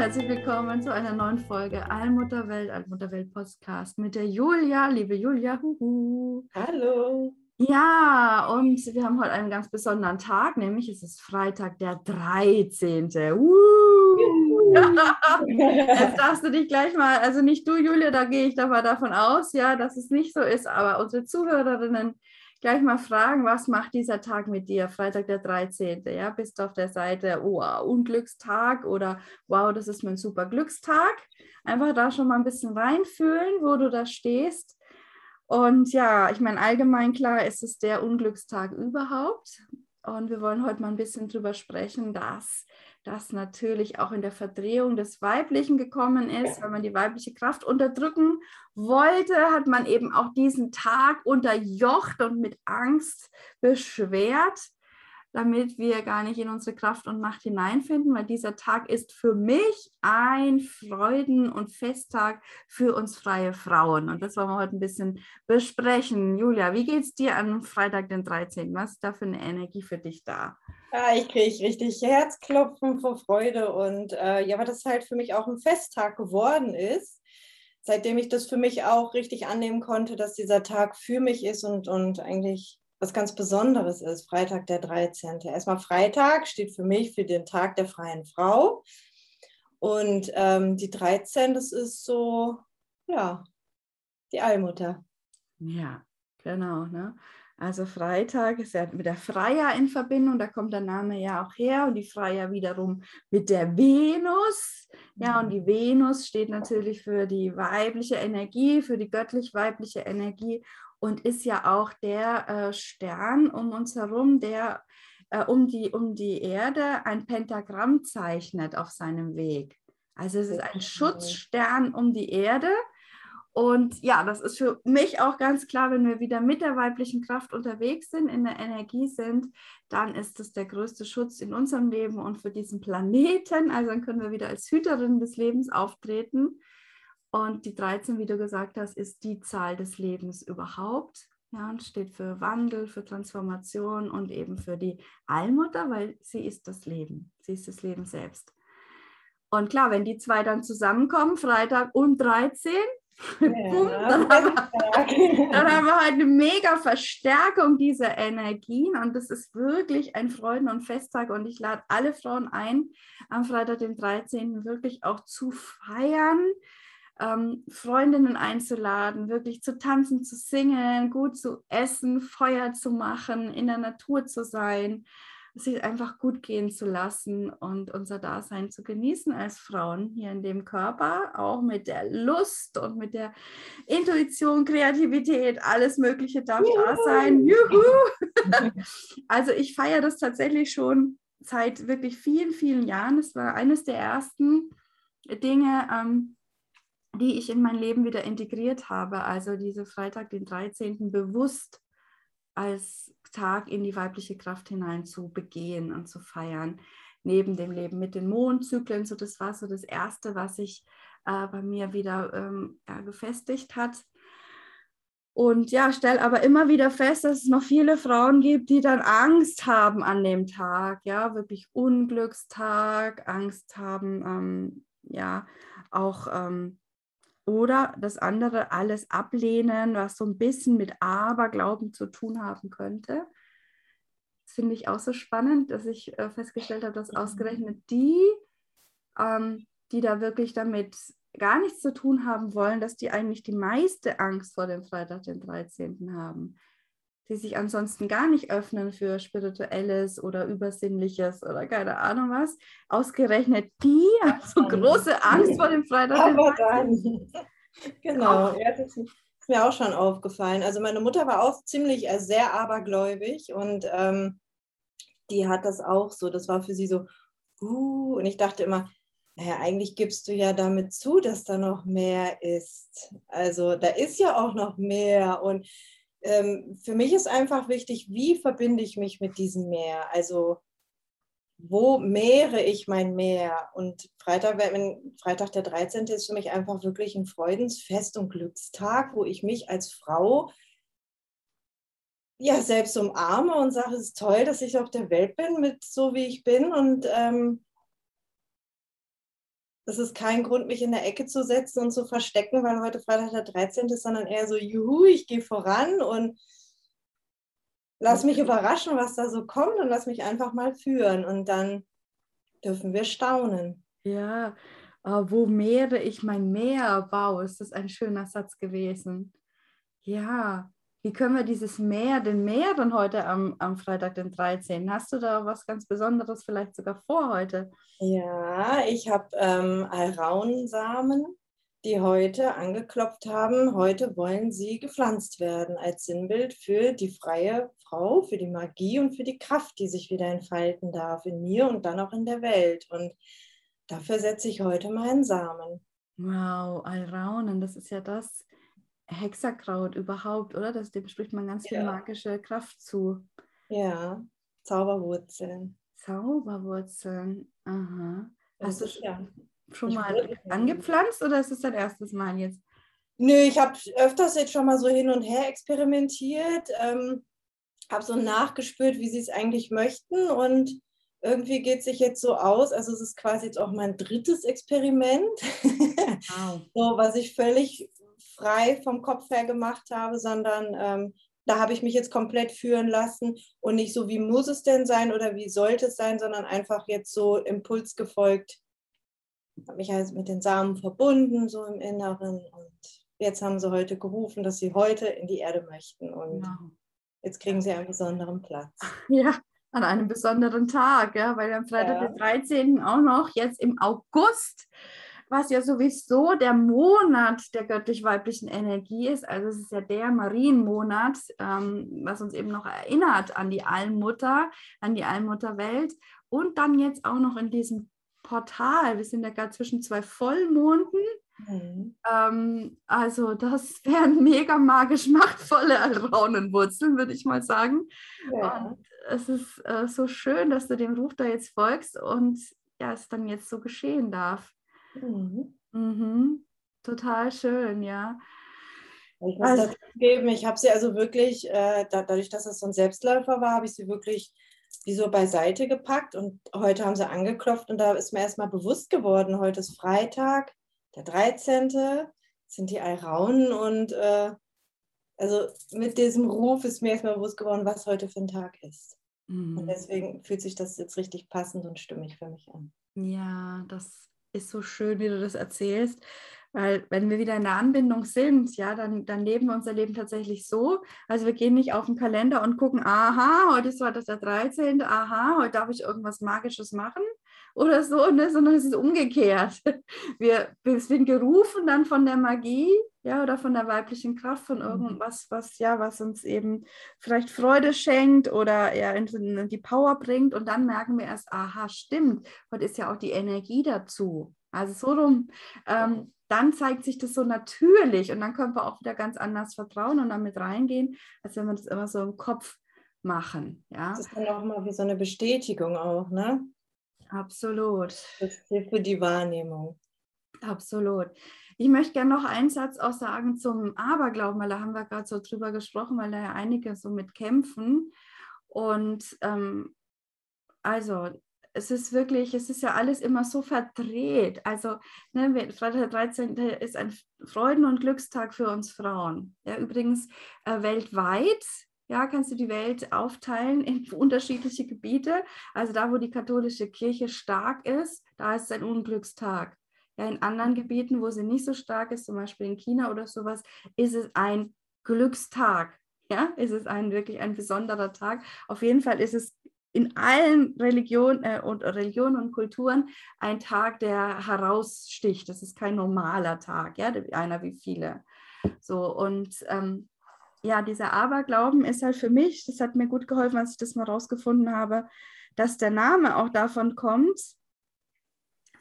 Herzlich willkommen zu einer neuen Folge Allmutterwelt, Allmutterwelt Podcast mit der Julia, liebe Julia. Huhu. Hallo. Ja, und wir haben heute einen ganz besonderen Tag, nämlich es ist Freitag, der 13. Uh. Jetzt darfst du dich gleich mal, also nicht du, Julia, da gehe ich doch mal davon aus, ja, dass es nicht so ist, aber unsere Zuhörerinnen gleich mal fragen, was macht dieser Tag mit dir? Freitag der 13. Ja, bist du auf der Seite, oh, Unglückstag oder wow, das ist mein super Glückstag. Einfach da schon mal ein bisschen reinfühlen, wo du da stehst. Und ja, ich meine, allgemein klar ist es der Unglückstag überhaupt. Und wir wollen heute mal ein bisschen drüber sprechen, dass das natürlich auch in der Verdrehung des Weiblichen gekommen ist. Wenn man die weibliche Kraft unterdrücken wollte, hat man eben auch diesen Tag unterjocht und mit Angst beschwert damit wir gar nicht in unsere Kraft und Macht hineinfinden, weil dieser Tag ist für mich ein Freuden- und Festtag für uns freie Frauen. Und das wollen wir heute ein bisschen besprechen. Julia, wie geht es dir am Freitag, den 13.? Was ist da für eine Energie für dich da? Ja, ich kriege richtig Herzklopfen vor Freude und äh, ja, weil das halt für mich auch ein Festtag geworden ist seitdem ich das für mich auch richtig annehmen konnte, dass dieser Tag für mich ist und, und eigentlich was ganz Besonderes ist, Freitag der 13. Erstmal Freitag steht für mich für den Tag der freien Frau. Und ähm, die 13, das ist so, ja, die Allmutter. Ja, genau. Ne? Also Freitag ist ja mit der Freier in Verbindung, da kommt der Name ja auch her und die Freier wiederum mit der Venus. Ja, und die Venus steht natürlich für die weibliche Energie, für die göttlich-weibliche Energie und ist ja auch der äh, Stern um uns herum, der äh, um, die, um die Erde ein Pentagramm zeichnet auf seinem Weg. Also es ist ein Schutzstern um die Erde. Und ja, das ist für mich auch ganz klar, wenn wir wieder mit der weiblichen Kraft unterwegs sind, in der Energie sind, dann ist es der größte Schutz in unserem Leben und für diesen Planeten. Also dann können wir wieder als Hüterin des Lebens auftreten. Und die 13, wie du gesagt hast, ist die Zahl des Lebens überhaupt. Ja, und steht für Wandel, für Transformation und eben für die Allmutter, weil sie ist das Leben. Sie ist das Leben selbst. Und klar, wenn die zwei dann zusammenkommen, Freitag und 13, ja, boom, dann, haben wir, dann, haben wir, halt eine mega Verstärkung dieser Energien und das ist wirklich ein Freuden- und Festtag und ich lade alle Frauen ein, am Freitag, den 13. wirklich auch zu feiern, ähm, Freundinnen einzuladen, wirklich zu tanzen, zu singen, gut zu essen, Feuer zu machen, in der Natur zu sein, sich einfach gut gehen zu lassen und unser Dasein zu genießen als Frauen hier in dem Körper, auch mit der Lust und mit der Intuition, Kreativität, alles Mögliche darf Juhu. da sein. Juhu! also ich feiere das tatsächlich schon seit wirklich vielen, vielen Jahren. Es war eines der ersten Dinge, ähm, die ich in mein Leben wieder integriert habe. Also diese Freitag, den 13. bewusst als Tag in die weibliche Kraft hinein zu begehen und zu feiern. Neben dem Leben mit den Mondzyklen, so das war so das Erste, was sich äh, bei mir wieder ähm, ja, gefestigt hat. Und ja, stelle aber immer wieder fest, dass es noch viele Frauen gibt, die dann Angst haben an dem Tag, ja, wirklich Unglückstag, Angst haben, ähm, ja, auch ähm, oder das andere alles ablehnen, was so ein bisschen mit Aberglauben zu tun haben könnte. Das finde ich auch so spannend, dass ich äh, festgestellt habe, dass ausgerechnet die, ähm, die da wirklich damit gar nichts zu tun haben wollen, dass die eigentlich die meiste Angst vor dem Freitag, den 13. haben die sich ansonsten gar nicht öffnen für Spirituelles oder Übersinnliches oder keine Ahnung was. Ausgerechnet die haben so große Angst vor dem Freitag. Aber dann. Genau, ja, das ist mir auch schon aufgefallen. Also meine Mutter war auch ziemlich äh, sehr abergläubig und ähm, die hat das auch so. Das war für sie so, uh, und ich dachte immer, naja, eigentlich gibst du ja damit zu, dass da noch mehr ist. Also da ist ja auch noch mehr. Und ähm, für mich ist einfach wichtig, wie verbinde ich mich mit diesem Meer? Also wo mehre ich mein Meer? Und Freitag, wenn Freitag der 13. ist für mich einfach wirklich ein Freudensfest und Glückstag, wo ich mich als Frau ja selbst umarme und sage, es ist toll, dass ich auf der Welt bin, mit so wie ich bin. Und ähm, das ist kein Grund, mich in der Ecke zu setzen und zu verstecken, weil heute Freitag der 13. ist, sondern eher so, juhu, ich gehe voran und lass mich überraschen, was da so kommt und lass mich einfach mal führen. Und dann dürfen wir staunen. Ja, uh, wo mehre ich mein Meer? Wow, ist das ein schöner Satz gewesen. Ja, wie können wir dieses Meer, den Meeren heute am, am Freitag, den 13. Hast du da was ganz Besonderes vielleicht sogar vor heute? Ja, ich habe ähm, Alraunsamen, die heute angeklopft haben. Heute wollen sie gepflanzt werden als Sinnbild für die freie Frau, für die Magie und für die Kraft, die sich wieder entfalten darf in mir und dann auch in der Welt. Und dafür setze ich heute meinen Samen. Wow, Alraunen, das ist ja das Hexerkraut überhaupt, oder? Das, dem spricht man ganz ja. viel magische Kraft zu. Ja, Zauberwurzeln. Zauberwurzeln, aha. Hast du ja. schon mal angepflanzt oder ist es dein erstes Mal jetzt? Nö, ich habe öfters jetzt schon mal so hin und her experimentiert, ähm, habe so nachgespürt, wie sie es eigentlich möchten und irgendwie geht es sich jetzt so aus, also es ist quasi jetzt auch mein drittes Experiment, wow. so, was ich völlig frei vom Kopf her gemacht habe, sondern ähm, da habe ich mich jetzt komplett führen lassen und nicht so, wie muss es denn sein oder wie sollte es sein, sondern einfach jetzt so Impuls gefolgt. Habe mich also mit den Samen verbunden, so im Inneren. Und jetzt haben sie heute gerufen, dass sie heute in die Erde möchten. Und wow. jetzt kriegen sie einen besonderen Platz. Ja, an einem besonderen Tag, ja, weil am Freitag, ja. den 13. auch noch, jetzt im August, was ja sowieso der Monat der göttlich-weiblichen Energie ist. Also es ist ja der Marienmonat, ähm, was uns eben noch erinnert an die Allmutter, an die Allmutterwelt. Und dann jetzt auch noch in diesem Portal. Wir sind ja gerade zwischen zwei Vollmonden. Mhm. Ähm, also das wären mega magisch machtvolle Raunenwurzeln, würde ich mal sagen. Ja. Und es ist äh, so schön, dass du dem Ruf da jetzt folgst und ja, es dann jetzt so geschehen darf. Mhm. Mhm. Total schön, ja. Ich muss also, geben, ich habe sie also wirklich, äh, da, dadurch, dass es so ein Selbstläufer war, habe ich sie wirklich wie so beiseite gepackt und heute haben sie angeklopft und da ist mir erstmal bewusst geworden, heute ist Freitag, der 13. sind die Alraunen und äh, also mit diesem Ruf ist mir erstmal bewusst geworden, was heute für ein Tag ist. Mhm. Und deswegen fühlt sich das jetzt richtig passend und stimmig für mich an. Ja, das ist so schön, wie du das erzählst. Weil wenn wir wieder in der Anbindung sind, ja, dann, dann leben wir unser Leben tatsächlich so. Also wir gehen nicht auf den Kalender und gucken, aha, heute ist das der 13., aha, heute darf ich irgendwas Magisches machen oder so, ne? sondern es ist umgekehrt. Wir, wir sind gerufen dann von der Magie, ja, oder von der weiblichen Kraft, von mhm. irgendwas, was, ja, was uns eben vielleicht Freude schenkt oder ja, in die Power bringt. Und dann merken wir erst, aha, stimmt, heute ist ja auch die Energie dazu. Also so rum, ähm, dann zeigt sich das so natürlich und dann können wir auch wieder ganz anders vertrauen und damit reingehen, als wenn wir das immer so im Kopf machen. Ja? Das ist dann auch mal wie so eine Bestätigung auch, ne? Absolut. Das hilft für die Wahrnehmung. Absolut. Ich möchte gerne noch einen Satz auch sagen zum Aberglauben, weil da haben wir gerade so drüber gesprochen, weil da ja einige so mit kämpfen. Und ähm, also es ist wirklich, es ist ja alles immer so verdreht. Also ne, Freitag der 13. ist ein Freuden- und Glückstag für uns Frauen. Ja, übrigens äh, weltweit ja, kannst du die Welt aufteilen in unterschiedliche Gebiete. Also da, wo die katholische Kirche stark ist, da ist es ein Unglückstag. Ja, in anderen Gebieten, wo sie nicht so stark ist, zum Beispiel in China oder sowas, ist es ein Glückstag. Ja, ist es ein wirklich ein besonderer Tag. Auf jeden Fall ist es in allen Religionen äh, und Religionen und Kulturen ein Tag, der heraussticht. Das ist kein normaler Tag, ja, einer wie viele. So und ähm, ja, dieser Aberglauben ist halt für mich, das hat mir gut geholfen, als ich das mal rausgefunden habe, dass der Name auch davon kommt,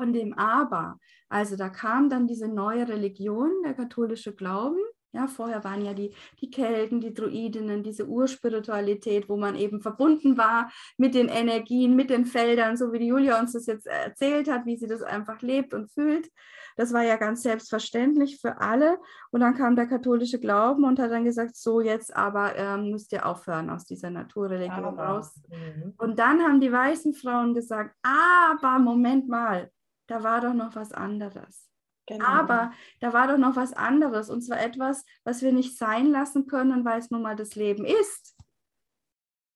von dem Aber. Also da kam dann diese neue Religion, der katholische Glauben, ja, vorher waren ja die, die Kelten, die Druidinnen, diese Urspiritualität, wo man eben verbunden war mit den Energien, mit den Feldern, so wie die Julia uns das jetzt erzählt hat, wie sie das einfach lebt und fühlt. Das war ja ganz selbstverständlich für alle. Und dann kam der katholische Glauben und hat dann gesagt, so jetzt aber ähm, müsst ihr aufhören aus dieser Naturreligion raus. Mhm. Und dann haben die weißen Frauen gesagt, aber Moment mal, da war doch noch was anderes. Genau. Aber da war doch noch was anderes und zwar etwas, was wir nicht sein lassen können, weil es nun mal das Leben ist.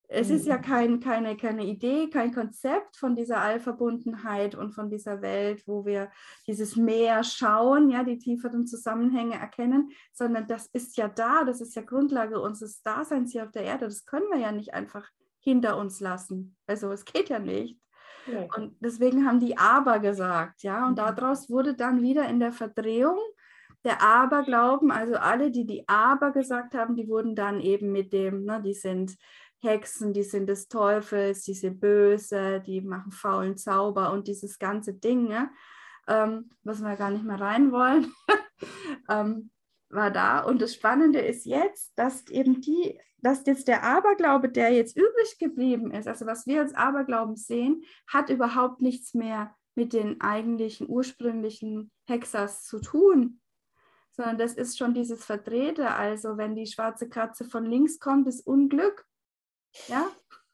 Es mhm. ist ja mhm. kein, keine, keine Idee, kein Konzept von dieser Allverbundenheit und von dieser Welt, wo wir dieses Meer schauen, ja, die tieferen Zusammenhänge erkennen, sondern das ist ja da, das ist ja Grundlage unseres Daseins hier auf der Erde. Das können wir ja nicht einfach hinter uns lassen. Also es geht ja nicht. Und deswegen haben die Aber gesagt, ja. Und mhm. daraus wurde dann wieder in der Verdrehung der Aberglauben, also alle, die die Aber gesagt haben, die wurden dann eben mit dem, ne, die sind Hexen, die sind des Teufels, die sind böse, die machen faulen Zauber und dieses ganze Ding, ne, ähm, was wir gar nicht mehr rein wollen, ähm, war da. Und das Spannende ist jetzt, dass eben die dass jetzt der Aberglaube, der jetzt übrig geblieben ist, also was wir als Aberglauben sehen, hat überhaupt nichts mehr mit den eigentlichen ursprünglichen Hexas zu tun, sondern das ist schon dieses Verdrehte. Also wenn die schwarze Katze von links kommt, ist Unglück, ja,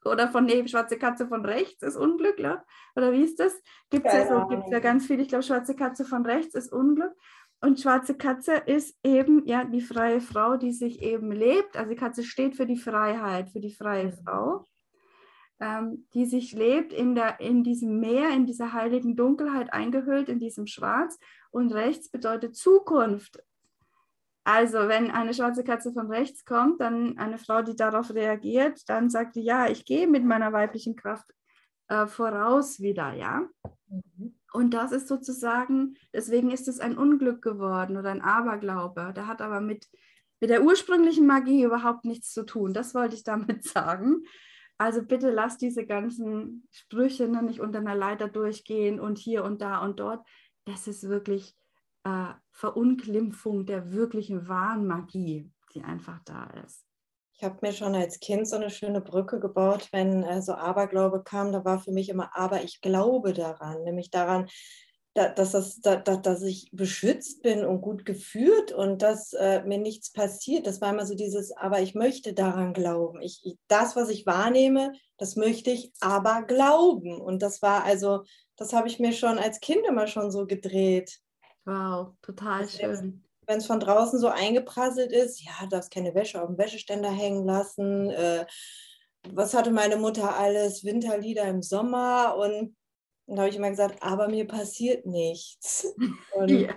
oder von neben schwarze Katze von rechts ist Unglück, ja? oder wie ist das? Gibt es ja, so, gibt's ja ganz viel, ich glaube, schwarze Katze von rechts ist Unglück. Und schwarze Katze ist eben ja die freie Frau, die sich eben lebt. Also die Katze steht für die Freiheit, für die freie mhm. Frau, ähm, die sich lebt in, der, in diesem Meer, in dieser heiligen Dunkelheit eingehüllt, in diesem Schwarz. Und rechts bedeutet Zukunft. Also wenn eine schwarze Katze von rechts kommt, dann eine Frau, die darauf reagiert, dann sagt die, ja, ich gehe mit meiner weiblichen Kraft äh, voraus wieder, ja. Mhm. Und das ist sozusagen, deswegen ist es ein Unglück geworden oder ein Aberglaube. Der hat aber mit, mit der ursprünglichen Magie überhaupt nichts zu tun. Das wollte ich damit sagen. Also bitte lass diese ganzen Sprüche ne, nicht unter einer Leiter durchgehen und hier und da und dort. Das ist wirklich äh, Verunglimpfung der wirklichen wahren Magie, die einfach da ist. Ich habe mir schon als Kind so eine schöne Brücke gebaut, wenn äh, so Aberglaube kam. Da war für mich immer, aber ich glaube daran, nämlich daran, da, dass, das, da, dass ich beschützt bin und gut geführt und dass äh, mir nichts passiert. Das war immer so dieses, aber ich möchte daran glauben. Ich, ich, das, was ich wahrnehme, das möchte ich aber glauben. Und das war also, das habe ich mir schon als Kind immer schon so gedreht. Wow, total schön wenn es von draußen so eingeprasselt ist, ja, darfst keine Wäsche auf dem Wäscheständer hängen lassen. Äh, was hatte meine Mutter alles? Winterlieder im Sommer und dann habe ich immer gesagt, aber mir passiert nichts. Ja.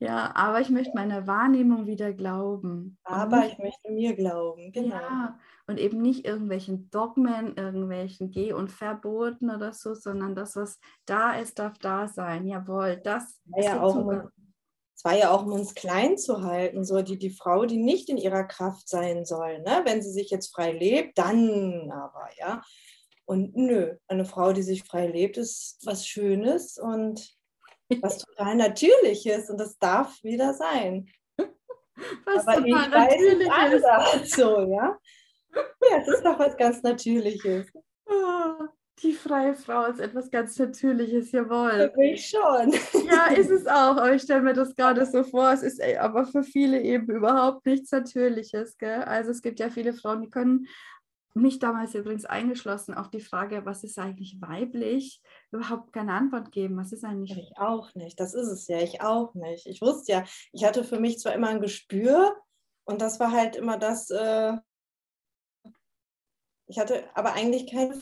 ja. aber ich möchte meiner Wahrnehmung wieder glauben. Aber ich möchte mir glauben, genau. Ja, und eben nicht irgendwelchen Dogmen, irgendwelchen Geh- und Verboten oder so, sondern das, was da ist, darf da sein. Jawohl, das ja, ja auch immer, es war ja auch, um uns klein zu halten, so die, die Frau, die nicht in ihrer Kraft sein soll. Ne? Wenn sie sich jetzt frei lebt, dann aber, ja. Und nö, eine Frau, die sich frei lebt, ist was Schönes und was total Natürliches und das darf wieder sein. Was aber ich weiß nicht anders, so, ja. Ja, es ist doch was ganz Natürliches. Die freie Frau ist etwas ganz Natürliches, jawohl. Für mich schon. Ja, ist es auch. Aber ich stelle mir das gerade so vor. Es ist aber für viele eben überhaupt nichts Natürliches. Gell? Also es gibt ja viele Frauen, die können, mich damals übrigens eingeschlossen, auf die Frage, was ist eigentlich weiblich, überhaupt keine Antwort geben. Was ist eigentlich. Ich auch nicht. Das ist es ja. Ich auch nicht. Ich wusste ja, ich hatte für mich zwar immer ein Gespür und das war halt immer das. Äh, ich hatte aber eigentlich keine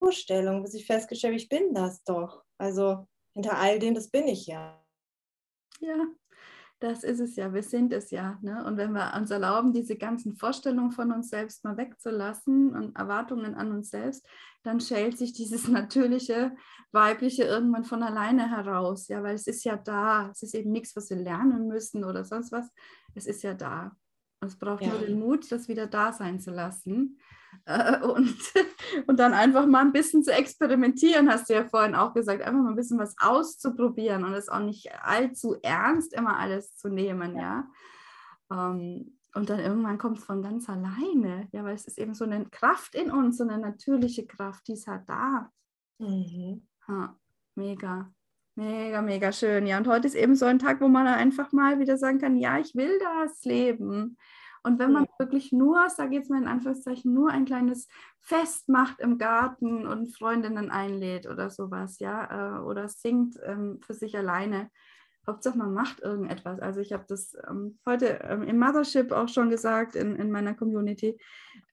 Vorstellung, bis ich festgestellt habe, ich bin das doch. Also hinter all dem, das bin ich ja. Ja, das ist es ja, wir sind es ja. Ne? Und wenn wir uns erlauben, diese ganzen Vorstellungen von uns selbst mal wegzulassen und Erwartungen an uns selbst, dann schält sich dieses natürliche Weibliche irgendwann von alleine heraus. Ja, weil es ist ja da. Es ist eben nichts, was wir lernen müssen oder sonst was. Es ist ja da. Es braucht Ja. nur den Mut, das wieder da sein zu lassen. Äh, Und, und dann einfach mal ein bisschen zu experimentieren, hast du ja vorhin auch gesagt, einfach mal ein bisschen was auszuprobieren und es auch nicht allzu ernst immer alles zu nehmen, ja. Ähm, Und dann irgendwann kommt es von ganz alleine, ja, weil es ist eben so eine Kraft in uns, so eine natürliche Kraft, die ist halt da. Mhm. Ja, mega, mega, mega schön. Ja, und heute ist eben so ein Tag, wo man einfach mal wieder sagen kann, ja, ich will das leben. Und wenn man wirklich nur, sage ich jetzt mal in Anführungszeichen, nur ein kleines Fest macht im Garten und Freundinnen einlädt oder sowas, ja, äh, oder singt ähm, für sich alleine. Hauptsache, man macht irgendetwas. Also ich habe das ähm, heute ähm, im Mothership auch schon gesagt in, in meiner Community.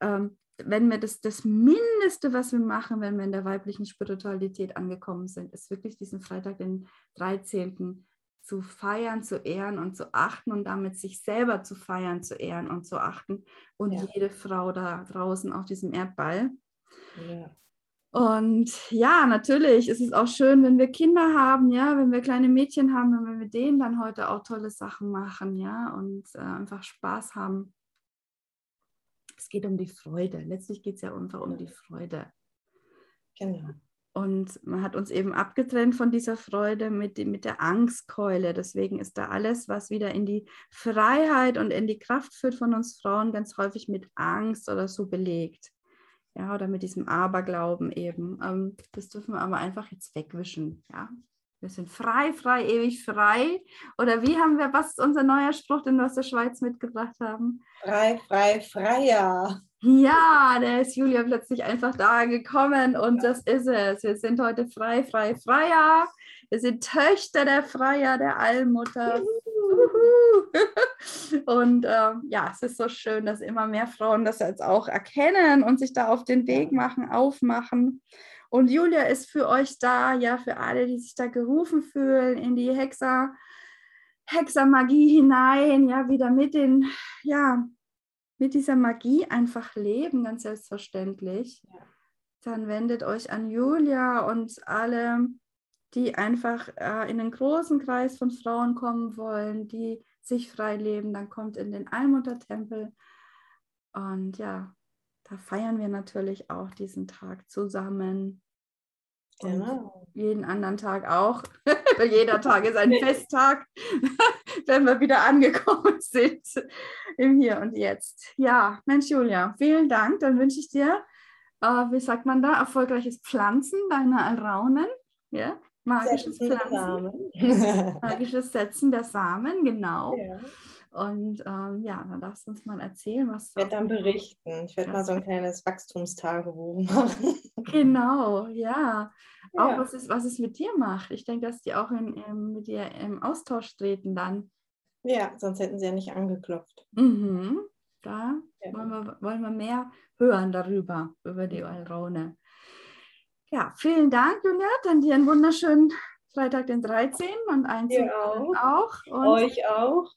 Ähm, wenn wir das, das Mindeste, was wir machen, wenn wir in der weiblichen Spiritualität angekommen sind, ist wirklich diesen Freitag, den 13. zu feiern, zu ehren und zu achten und damit sich selber zu feiern, zu ehren und zu achten und Ja. jede Frau da draußen auf diesem Erdball. Ja. Und ja, natürlich ist es auch schön, wenn wir Kinder haben, ja, wenn wir kleine Mädchen haben, wenn wir mit denen dann heute auch tolle Sachen machen, ja, und äh, einfach Spaß haben. Es geht um die Freude. Letztlich geht es ja einfach um die Freude. Genau. Und man hat uns eben abgetrennt von dieser Freude mit, mit der Angstkeule. Deswegen ist da alles, was wieder in die Freiheit und in die Kraft führt von uns Frauen, ganz häufig mit Angst oder so belegt. Ja, oder mit diesem Aberglauben eben. Ähm, das dürfen wir aber einfach jetzt wegwischen. Ja, wir sind frei, frei, ewig frei. Oder wie haben wir, was ist unser neuer Spruch, den wir aus der Schweiz mitgebracht haben? Frei, frei, freier. Ja, da ist Julia plötzlich einfach da gekommen und das ist es. Wir sind heute frei, frei, freier. Wir sind Töchter der Freier, der Allmutter. Und ähm, ja, es ist so schön, dass immer mehr Frauen das jetzt auch erkennen und sich da auf den Weg machen, aufmachen. Und Julia ist für euch da, ja, für alle, die sich da gerufen fühlen in die Hexer, Hexermagie hinein, ja, wieder mit den, ja, mit dieser Magie einfach leben, ganz selbstverständlich. Ja. Dann wendet euch an Julia und alle, die einfach äh, in den großen Kreis von Frauen kommen wollen, die sich frei leben, dann kommt in den Allmuttertempel. Und ja, da feiern wir natürlich auch diesen Tag zusammen. Und Genau. jeden anderen Tag auch. Weil jeder Tag ist ein Festtag, wenn wir wieder angekommen sind im Hier und Jetzt. Ja, Mensch, Julia, vielen Dank. Dann wünsche ich dir, äh, wie sagt man da, erfolgreiches Pflanzen deiner Alraunen. Ja? Magisches Setzen Pflanzen, magisches Setzen der Samen, genau. Ja. Und ähm, ja, dann darfst du uns mal erzählen, was Ich werde dann berichten. Ich werde mal so ein kleines Wachstumstagebuch machen. Genau, ja. Auch Ja. was es, was es mit dir macht. Ich denke, dass die auch in, im- mit dir im Austausch treten dann. ja, sonst hätten sie ja nicht angeklopft. Mhm. Da Ja. wollen, wir, wollen wir mehr hören darüber, über die Alrone. Ja, vielen Dank, Julia. Dann dir einen wunderschönen Freitag, den 13. und einen auch. auch. Und Euch auch.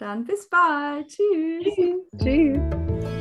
Dann bis bald. Tschüss. Tschüss. Tschüss.